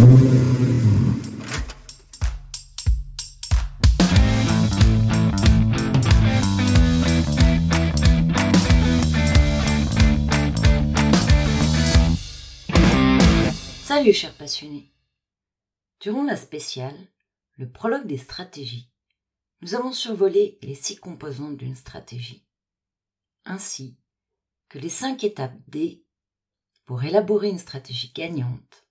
Salut chers passionnés. Durant la spéciale, le prologue des stratégies, nous avons survolé les six composantes d'une stratégie, ainsi que les cinq étapes D pour élaborer une stratégie gagnante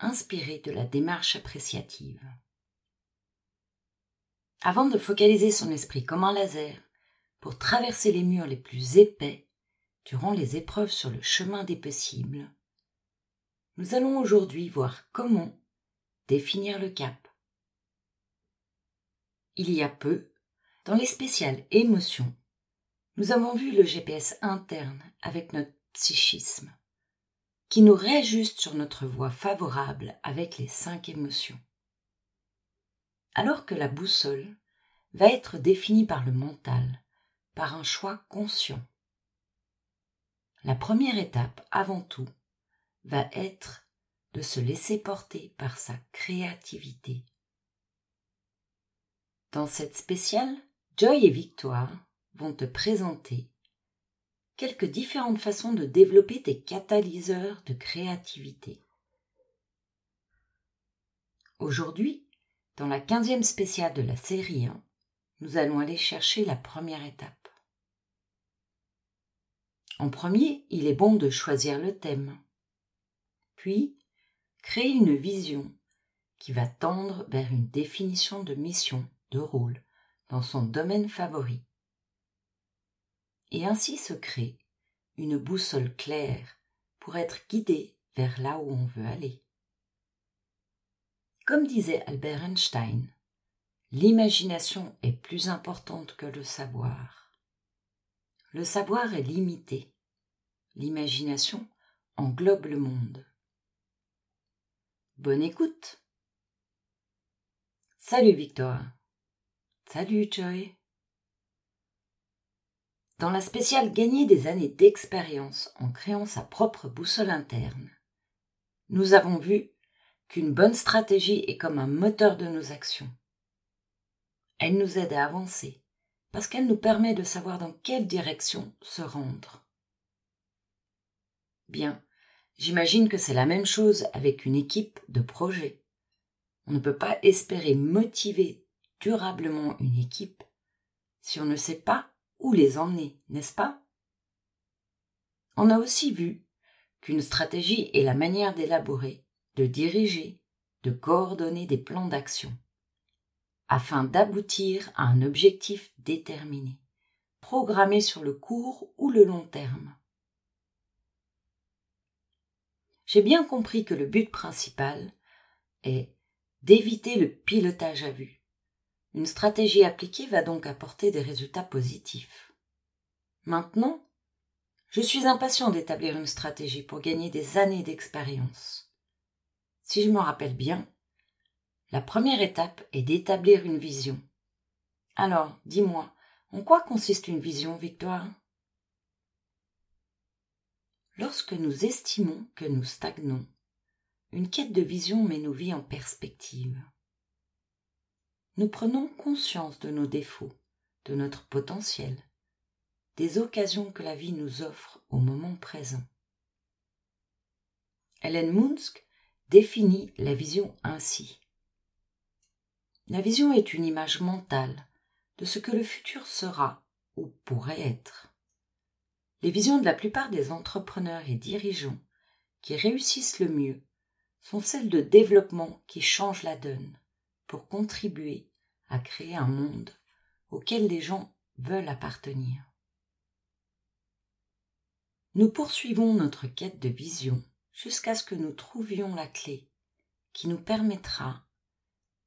inspirée de la démarche appréciative. Avant de focaliser son esprit comme un laser pour traverser les murs les plus épais durant les épreuves sur le chemin des possibles, nous allons aujourd'hui voir comment définir le cap. Il y a peu, dans les spéciales émotions, nous avons vu le GPS interne avec notre psychisme, qui nous réajuste sur notre voie favorable avec les cinq émotions. Alors que la boussole va être définie par le mental, par un choix conscient. La première étape, avant tout, va être de se laisser porter par sa créativité. Dans cette spéciale, Joy et Victoire vont te présenter quelques différentes façons de développer tes catalyseurs de créativité. Aujourd'hui, dans la quinzième spéciale de la série 1, nous allons aller chercher la première étape. En premier, il est bon de choisir le thème puis créer une vision qui va tendre vers une définition de mission, de rôle, dans son domaine favori. Et ainsi se crée une boussole claire pour être guidé vers là où on veut aller. Comme disait Albert Einstein, l'imagination est plus importante que le savoir. Le savoir est limité. L'imagination englobe le monde. Bonne écoute. Salut Victoire. Salut Joy. Dans la spéciale Gagner des années d'expérience en créant sa propre boussole interne, nous avons vu qu'une bonne stratégie est comme un moteur de nos actions. Elle nous aide à avancer parce qu'elle nous permet de savoir dans quelle direction se rendre. Bien, J'imagine que c'est la même chose avec une équipe de projet. On ne peut pas espérer motiver durablement une équipe si on ne sait pas où les emmener, n'est-ce pas? On a aussi vu qu'une stratégie est la manière d'élaborer, de diriger, de coordonner des plans d'action, afin d'aboutir à un objectif déterminé, programmé sur le court ou le long terme. j'ai bien compris que le but principal est d'éviter le pilotage à vue. Une stratégie appliquée va donc apporter des résultats positifs. Maintenant, je suis impatient d'établir une stratégie pour gagner des années d'expérience. Si je me rappelle bien, la première étape est d'établir une vision. Alors, dis-moi, en quoi consiste une vision, Victoire? Lorsque nous estimons que nous stagnons, une quête de vision met nos vies en perspective. Nous prenons conscience de nos défauts, de notre potentiel, des occasions que la vie nous offre au moment présent. Hélène Munsk définit la vision ainsi. La vision est une image mentale de ce que le futur sera ou pourrait être. Les visions de la plupart des entrepreneurs et dirigeants qui réussissent le mieux sont celles de développement qui changent la donne pour contribuer à créer un monde auquel les gens veulent appartenir. Nous poursuivons notre quête de vision jusqu'à ce que nous trouvions la clé qui nous permettra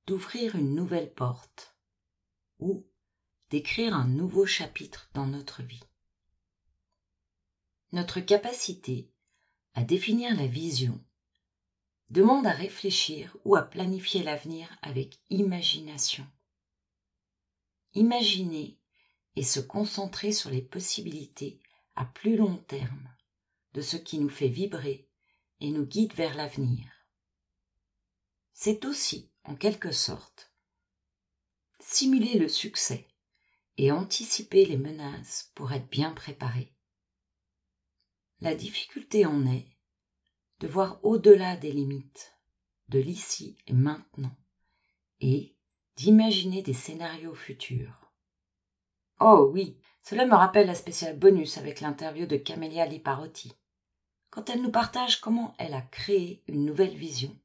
d'ouvrir une nouvelle porte ou d'écrire un nouveau chapitre dans notre vie. Notre capacité à définir la vision demande à réfléchir ou à planifier l'avenir avec imagination. Imaginer et se concentrer sur les possibilités à plus long terme de ce qui nous fait vibrer et nous guide vers l'avenir. c'est aussi, en quelque sorte, simuler le succès et anticiper les menaces pour être bien préparé. La difficulté en est de voir au-delà des limites, de l'ici et maintenant, et d'imaginer des scénarios futurs. Oh oui, cela me rappelle la spéciale bonus avec l'interview de Camélia Liparotti, quand elle nous partage comment elle a créé une nouvelle vision.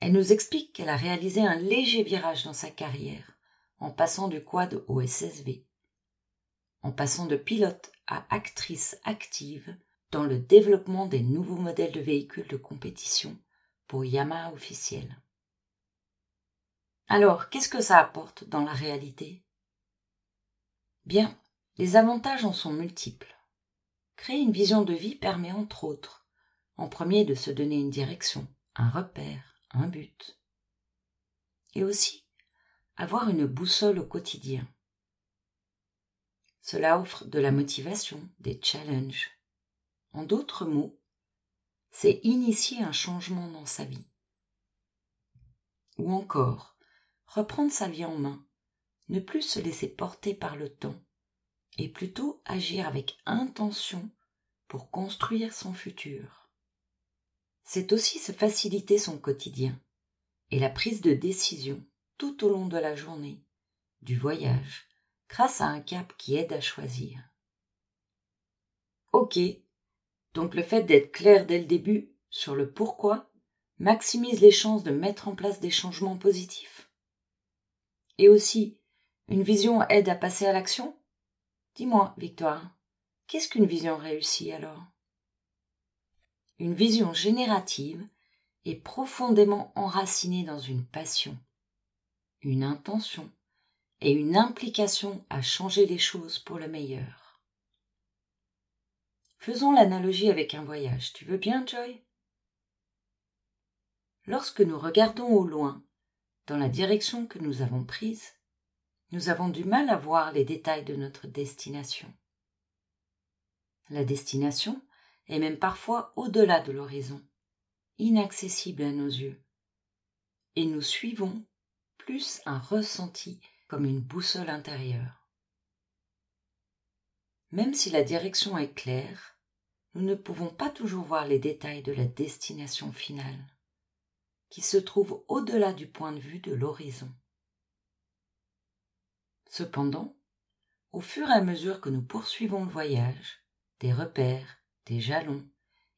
Elle nous explique qu'elle a réalisé un léger virage dans sa carrière en passant du quad au SSV, en passant de pilote à actrice active dans le développement des nouveaux modèles de véhicules de compétition pour Yamaha officiel. Alors, qu'est-ce que ça apporte dans la réalité? Bien, les avantages en sont multiples. Créer une vision de vie permet entre autres, en premier, de se donner une direction, un repère, un but. Et aussi, avoir une boussole au quotidien. Cela offre de la motivation, des challenges. En d'autres mots, c'est initier un changement dans sa vie. Ou encore, reprendre sa vie en main, ne plus se laisser porter par le temps, et plutôt agir avec intention pour construire son futur. C'est aussi se faciliter son quotidien et la prise de décision tout au long de la journée, du voyage, grâce à un cap qui aide à choisir. Ok, donc le fait d'être clair dès le début sur le pourquoi maximise les chances de mettre en place des changements positifs. Et aussi, une vision aide à passer à l'action Dis-moi, Victoire, qu'est-ce qu'une vision réussie alors? Une vision générative est profondément enracinée dans une passion, une intention et une implication à changer les choses pour le meilleur. Faisons l'analogie avec un voyage. Tu veux bien, Joy? Lorsque nous regardons au loin, dans la direction que nous avons prise, nous avons du mal à voir les détails de notre destination. La destination est même parfois au-delà de l'horizon, inaccessible à nos yeux, et nous suivons plus un ressenti comme une boussole intérieure. Même si la direction est claire, nous ne pouvons pas toujours voir les détails de la destination finale, qui se trouve au-delà du point de vue de l'horizon. Cependant, au fur et à mesure que nous poursuivons le voyage, des repères, des jalons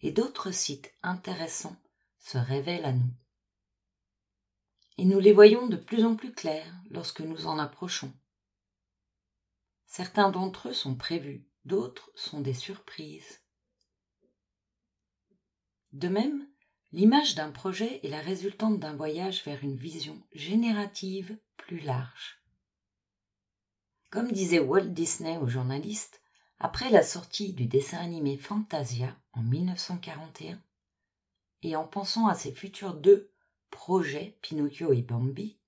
et d'autres sites intéressants se révèlent à nous. Et nous les voyons de plus en plus clairs lorsque nous en approchons. Certains d'entre eux sont prévus, d'autres sont des surprises. De même, l'image d'un projet est la résultante d'un voyage vers une vision générative plus large. Comme disait Walt Disney aux journalistes, après la sortie du dessin animé Fantasia en 1941, et en pensant à ses futurs deux projets, Pinocchio et Bambi,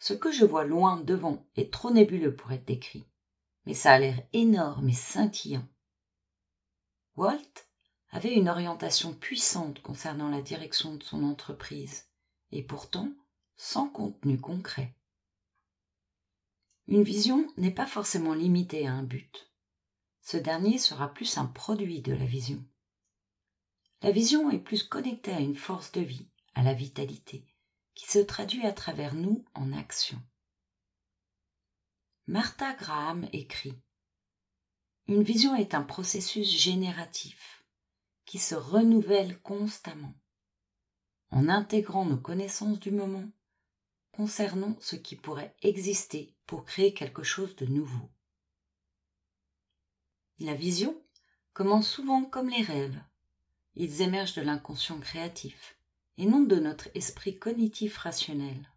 ce que je vois loin devant est trop nébuleux pour être décrit, mais ça a l'air énorme et scintillant. Walt avait une orientation puissante concernant la direction de son entreprise, et pourtant sans contenu concret. Une vision n'est pas forcément limitée à un but. Ce dernier sera plus un produit de la vision. La vision est plus connectée à une force de vie, à la vitalité, qui se traduit à travers nous en action. Martha Graham écrit Une vision est un processus génératif qui se renouvelle constamment. En intégrant nos connaissances du moment, concernant ce qui pourrait exister pour créer quelque chose de nouveau. La vision commence souvent comme les rêves. Ils émergent de l'inconscient créatif et non de notre esprit cognitif rationnel.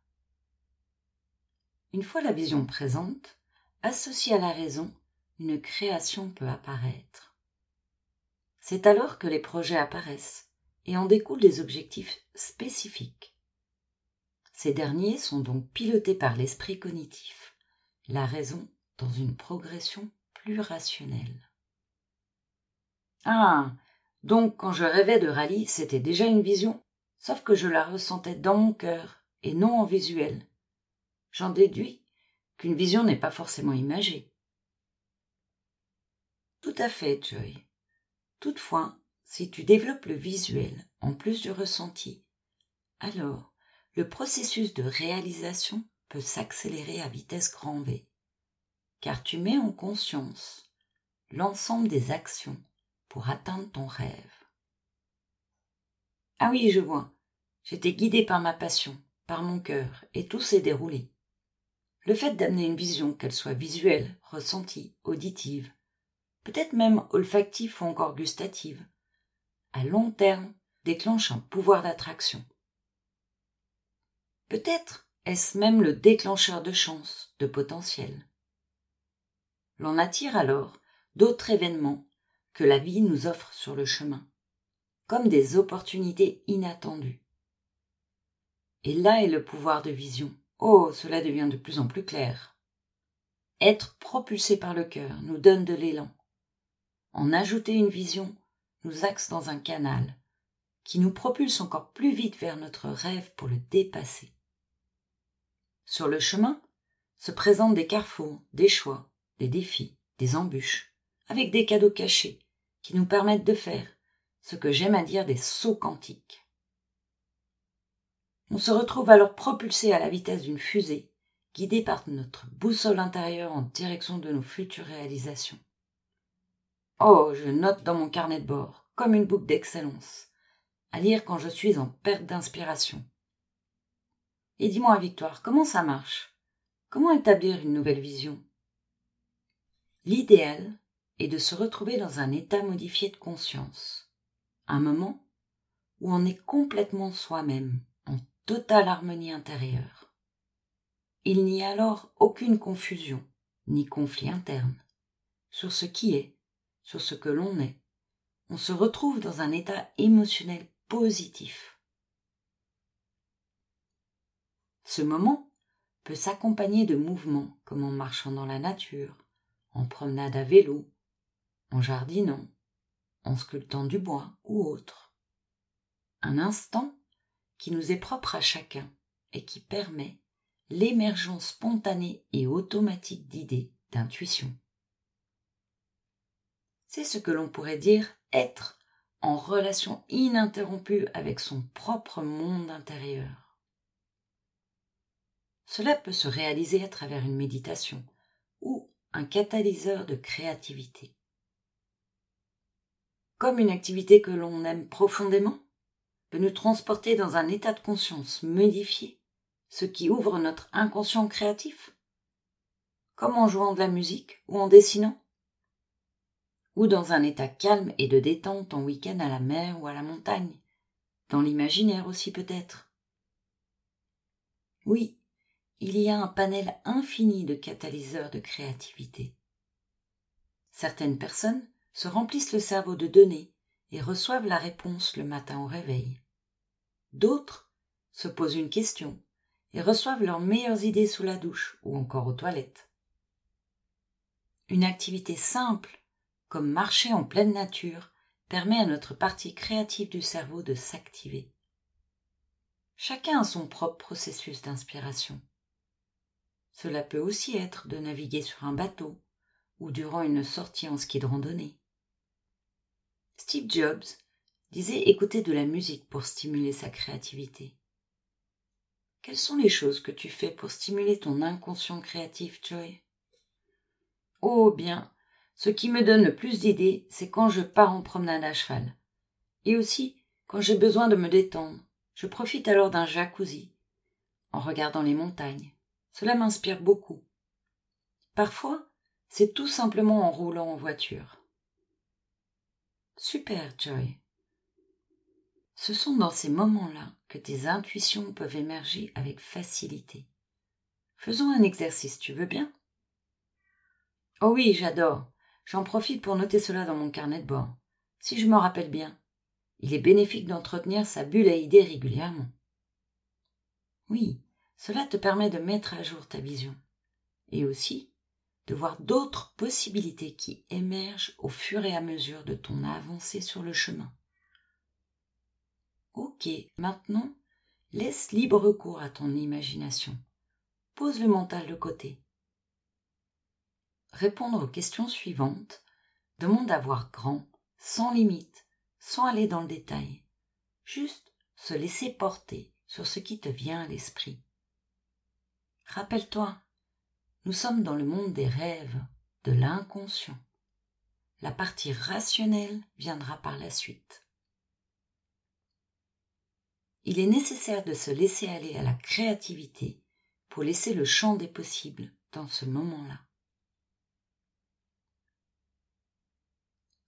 Une fois la vision présente, associée à la raison, une création peut apparaître. C'est alors que les projets apparaissent et en découlent des objectifs spécifiques. Ces derniers sont donc pilotés par l'esprit cognitif la raison dans une progression plus rationnelle. Ah. Donc quand je rêvais de rallye, c'était déjà une vision? Sauf que je la ressentais dans mon cœur et non en visuel. J'en déduis qu'une vision n'est pas forcément imagée. Tout à fait, Joy. Toutefois, si tu développes le visuel en plus du ressenti, alors le processus de réalisation peut s'accélérer à vitesse grand V, car tu mets en conscience l'ensemble des actions pour atteindre ton rêve. Ah oui, je vois. J'étais guidée par ma passion, par mon cœur, et tout s'est déroulé. Le fait d'amener une vision, qu'elle soit visuelle, ressentie, auditive, peut-être même olfactive ou encore gustative, à long terme déclenche un pouvoir d'attraction. Peut-être est-ce même le déclencheur de chance, de potentiel. L'on attire alors d'autres événements que la vie nous offre sur le chemin, comme des opportunités inattendues. Et là est le pouvoir de vision. Oh, cela devient de plus en plus clair. Être propulsé par le cœur nous donne de l'élan. En ajouter une vision nous axe dans un canal qui nous propulse encore plus vite vers notre rêve pour le dépasser. Sur le chemin se présentent des carrefours, des choix, des défis, des embûches, avec des cadeaux cachés qui nous permettent de faire ce que j'aime à dire des sauts quantiques. On se retrouve alors propulsé à la vitesse d'une fusée, guidé par notre boussole intérieure en direction de nos futures réalisations. Oh, je note dans mon carnet de bord, comme une boucle d'excellence, à lire quand je suis en perte d'inspiration. Et dis-moi, Victoire, comment ça marche? Comment établir une nouvelle vision? L'idéal est de se retrouver dans un état modifié de conscience, un moment où on est complètement soi-même, totale harmonie intérieure. Il n'y a alors aucune confusion, ni conflit interne, sur ce qui est, sur ce que l'on est. On se retrouve dans un état émotionnel positif. Ce moment peut s'accompagner de mouvements comme en marchant dans la nature, en promenade à vélo, en jardinant, en sculptant du bois ou autre. Un instant qui nous est propre à chacun et qui permet l'émergence spontanée et automatique d'idées, d'intuitions. C'est ce que l'on pourrait dire être en relation ininterrompue avec son propre monde intérieur. Cela peut se réaliser à travers une méditation ou un catalyseur de créativité. Comme une activité que l'on aime profondément peut nous transporter dans un état de conscience modifié, ce qui ouvre notre inconscient créatif, comme en jouant de la musique ou en dessinant, ou dans un état calme et de détente en week-end à la mer ou à la montagne, dans l'imaginaire aussi peut-être. Oui, il y a un panel infini de catalyseurs de créativité. Certaines personnes se remplissent le cerveau de données et reçoivent la réponse le matin au réveil. D'autres se posent une question et reçoivent leurs meilleures idées sous la douche ou encore aux toilettes. Une activité simple, comme marcher en pleine nature, permet à notre partie créative du cerveau de s'activer. Chacun a son propre processus d'inspiration. Cela peut aussi être de naviguer sur un bateau ou durant une sortie en ski de randonnée. Steve Jobs disait écouter de la musique pour stimuler sa créativité. Quelles sont les choses que tu fais pour stimuler ton inconscient créatif, Joy? Oh bien, ce qui me donne le plus d'idées, c'est quand je pars en promenade à cheval. Et aussi quand j'ai besoin de me détendre. Je profite alors d'un jacuzzi, en regardant les montagnes, cela m'inspire beaucoup. Parfois, c'est tout simplement en roulant en voiture. Super, Joy. Ce sont dans ces moments-là que tes intuitions peuvent émerger avec facilité. Faisons un exercice, tu veux bien? Oh oui, j'adore. J'en profite pour noter cela dans mon carnet de bord. Si je me rappelle bien, il est bénéfique d'entretenir sa bulle à idées régulièrement. Oui, cela te permet de mettre à jour ta vision et aussi de voir d'autres possibilités qui émergent au fur et à mesure de ton avancée sur le chemin. Ok, maintenant, laisse libre cours à ton imagination. Pose le mental de côté. Répondre aux questions suivantes demande à voir grand, sans limite, sans aller dans le détail. Juste se laisser porter sur ce qui te vient à l'esprit. Rappelle-toi, nous sommes dans le monde des rêves, de l'inconscient. La partie rationnelle viendra par la suite. Il est nécessaire de se laisser aller à la créativité pour laisser le champ des possibles dans ce moment-là.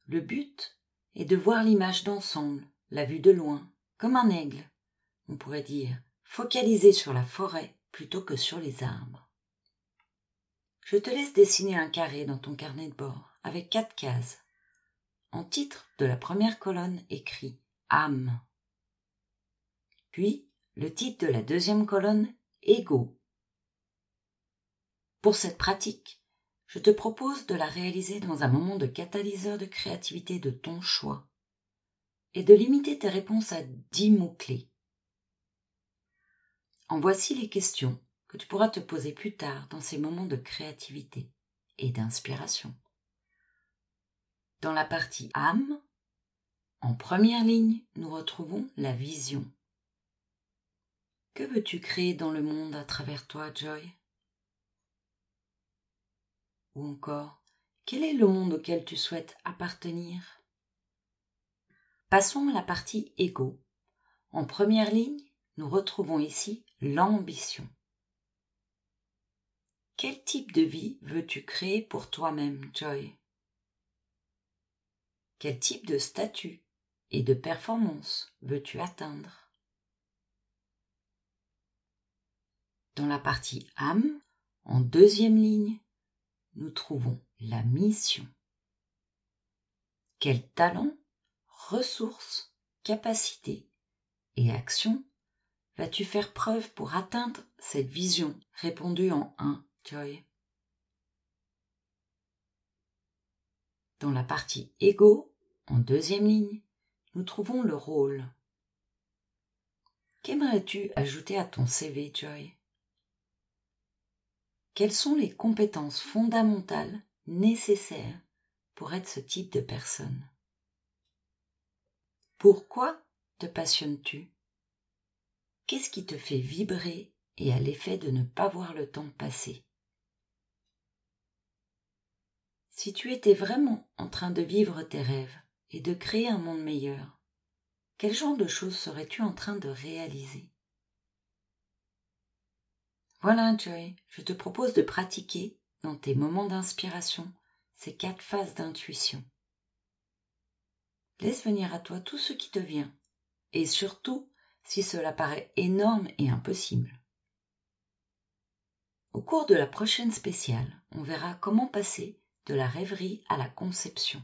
Le but est de voir l'image d'ensemble, la vue de loin, comme un aigle, on pourrait dire, focalisé sur la forêt plutôt que sur les arbres. Je te laisse dessiner un carré dans ton carnet de bord avec quatre cases. En titre de la première colonne écrit âme. Puis le titre de la deuxième colonne ego. Pour cette pratique, je te propose de la réaliser dans un moment de catalyseur de créativité de ton choix et de limiter tes réponses à dix mots-clés. En voici les questions que tu pourras te poser plus tard dans ces moments de créativité et d'inspiration. Dans la partie âme, en première ligne, nous retrouvons la vision. Que veux-tu créer dans le monde à travers toi, Joy? Ou encore, quel est le monde auquel tu souhaites appartenir? Passons à la partie égo. En première ligne, nous retrouvons ici l'ambition. Quel type de vie veux-tu créer pour toi-même, Joy? Quel type de statut et de performance veux-tu atteindre? Dans la partie âme, en deuxième ligne, nous trouvons la mission. Quel talent, ressources, capacités et actions vas-tu faire preuve pour atteindre cette vision? Répondue en un, Joy Dans la partie ego, en deuxième ligne, nous trouvons le rôle. Qu'aimerais-tu ajouter à ton CV, Joy? Quelles sont les compétences fondamentales nécessaires pour être ce type de personne? Pourquoi te passionnes-tu? Qu'est-ce qui te fait vibrer et a l'effet de ne pas voir le temps passer? Si tu étais vraiment en train de vivre tes rêves et de créer un monde meilleur, quel genre de choses serais-tu en train de réaliser? Voilà, Joy, je te propose de pratiquer dans tes moments d'inspiration ces quatre phases d'intuition. Laisse venir à toi tout ce qui te vient et surtout si cela paraît énorme et impossible. Au cours de la prochaine spéciale, on verra comment passer de la rêverie à la conception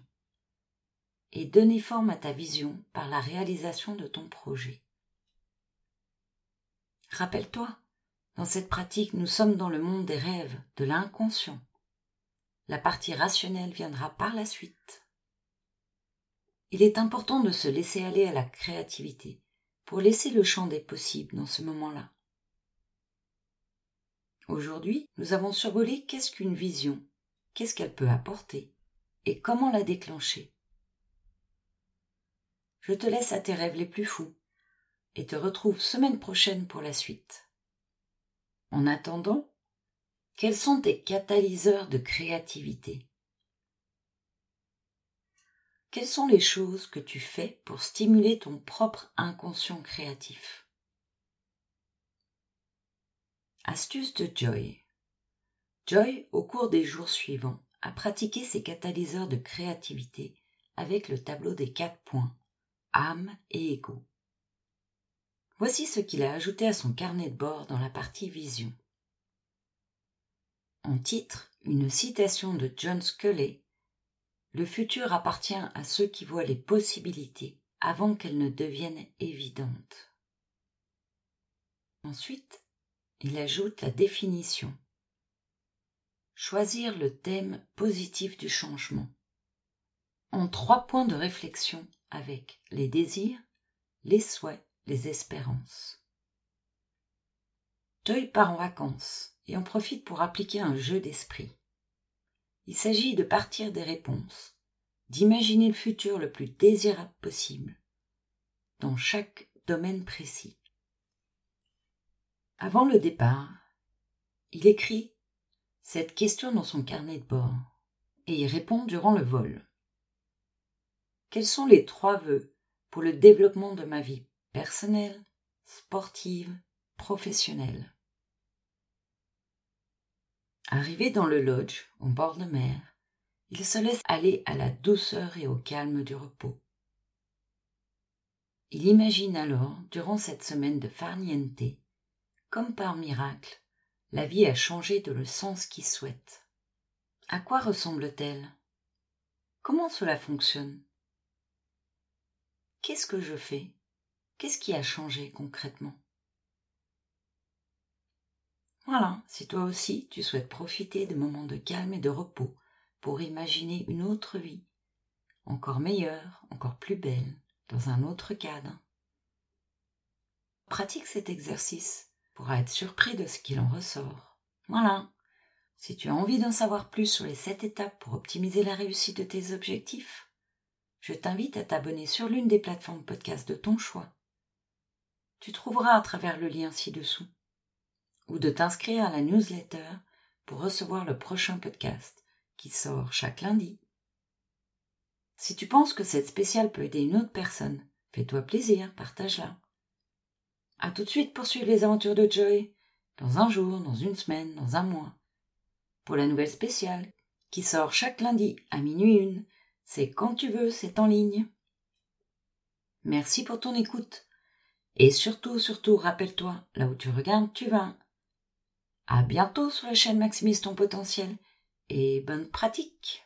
et donner forme à ta vision par la réalisation de ton projet. Rappelle-toi, dans cette pratique, nous sommes dans le monde des rêves, de l'inconscient. La partie rationnelle viendra par la suite. Il est important de se laisser aller à la créativité pour laisser le champ des possibles dans ce moment-là. Aujourd'hui, nous avons survolé qu'est-ce qu'une vision, qu'est-ce qu'elle peut apporter et comment la déclencher. Je te laisse à tes rêves les plus fous et te retrouve semaine prochaine pour la suite. En attendant, quels sont tes catalyseurs de créativité? Quelles sont les choses que tu fais pour stimuler ton propre inconscient créatif? Astuce de Joy. Joy, au cours des jours suivants, a pratiqué ses catalyseurs de créativité avec le tableau des quatre points, âme et ego. Voici ce qu'il a ajouté à son carnet de bord dans la partie vision. En titre, une citation de John Sculley le futur appartient à ceux qui voient les possibilités avant qu'elles ne deviennent évidentes. Ensuite, il ajoute la définition. Choisir le thème positif du changement. En trois points de réflexion avec les désirs, les souhaits les espérances. Joy part en vacances et en profite pour appliquer un jeu d'esprit. Il s'agit de partir des réponses, d'imaginer le futur le plus désirable possible, dans chaque domaine précis. Avant le départ, il écrit cette question dans son carnet de bord et y répond durant le vol. Quels sont les trois vœux pour le développement de ma vie? Personnelle, sportive, professionnelle Arrivé dans le lodge, au bord de mer, il se laisse aller à la douceur et au calme du repos. Il imagine alors, durant cette semaine de farniente, comme par miracle, la vie a changé de le sens qu'il souhaite. À quoi ressemble-t-elle? Comment cela fonctionne? Qu'est-ce que je fais? Qu'est-ce qui a changé concrètement? Voilà, si toi aussi tu souhaites profiter de moments de calme et de repos pour imaginer une autre vie, encore meilleure, encore plus belle, dans un autre cadre. Pratique cet exercice pour être surpris de ce qu'il en ressort. Voilà. Si tu as envie d'en savoir plus sur les sept étapes pour optimiser la réussite de tes objectifs, je t'invite à t'abonner sur l'une des plateformes podcast de ton choix. Tu trouveras à travers le lien ci-dessous ou de t'inscrire à la newsletter pour recevoir le prochain podcast qui sort chaque lundi. Si tu penses que cette spéciale peut aider une autre personne, fais-toi plaisir, partage-la. À tout de suite pour suivre les aventures de Joy, dans un jour, dans une semaine, dans un mois. Pour la nouvelle spéciale, qui sort chaque lundi à minuit une, c'est quand tu veux, c'est en ligne. Merci pour ton écoute. Et surtout, surtout, rappelle-toi, là où tu regardes, tu vas. À bientôt sur la chaîne Maximise ton potentiel et bonne pratique.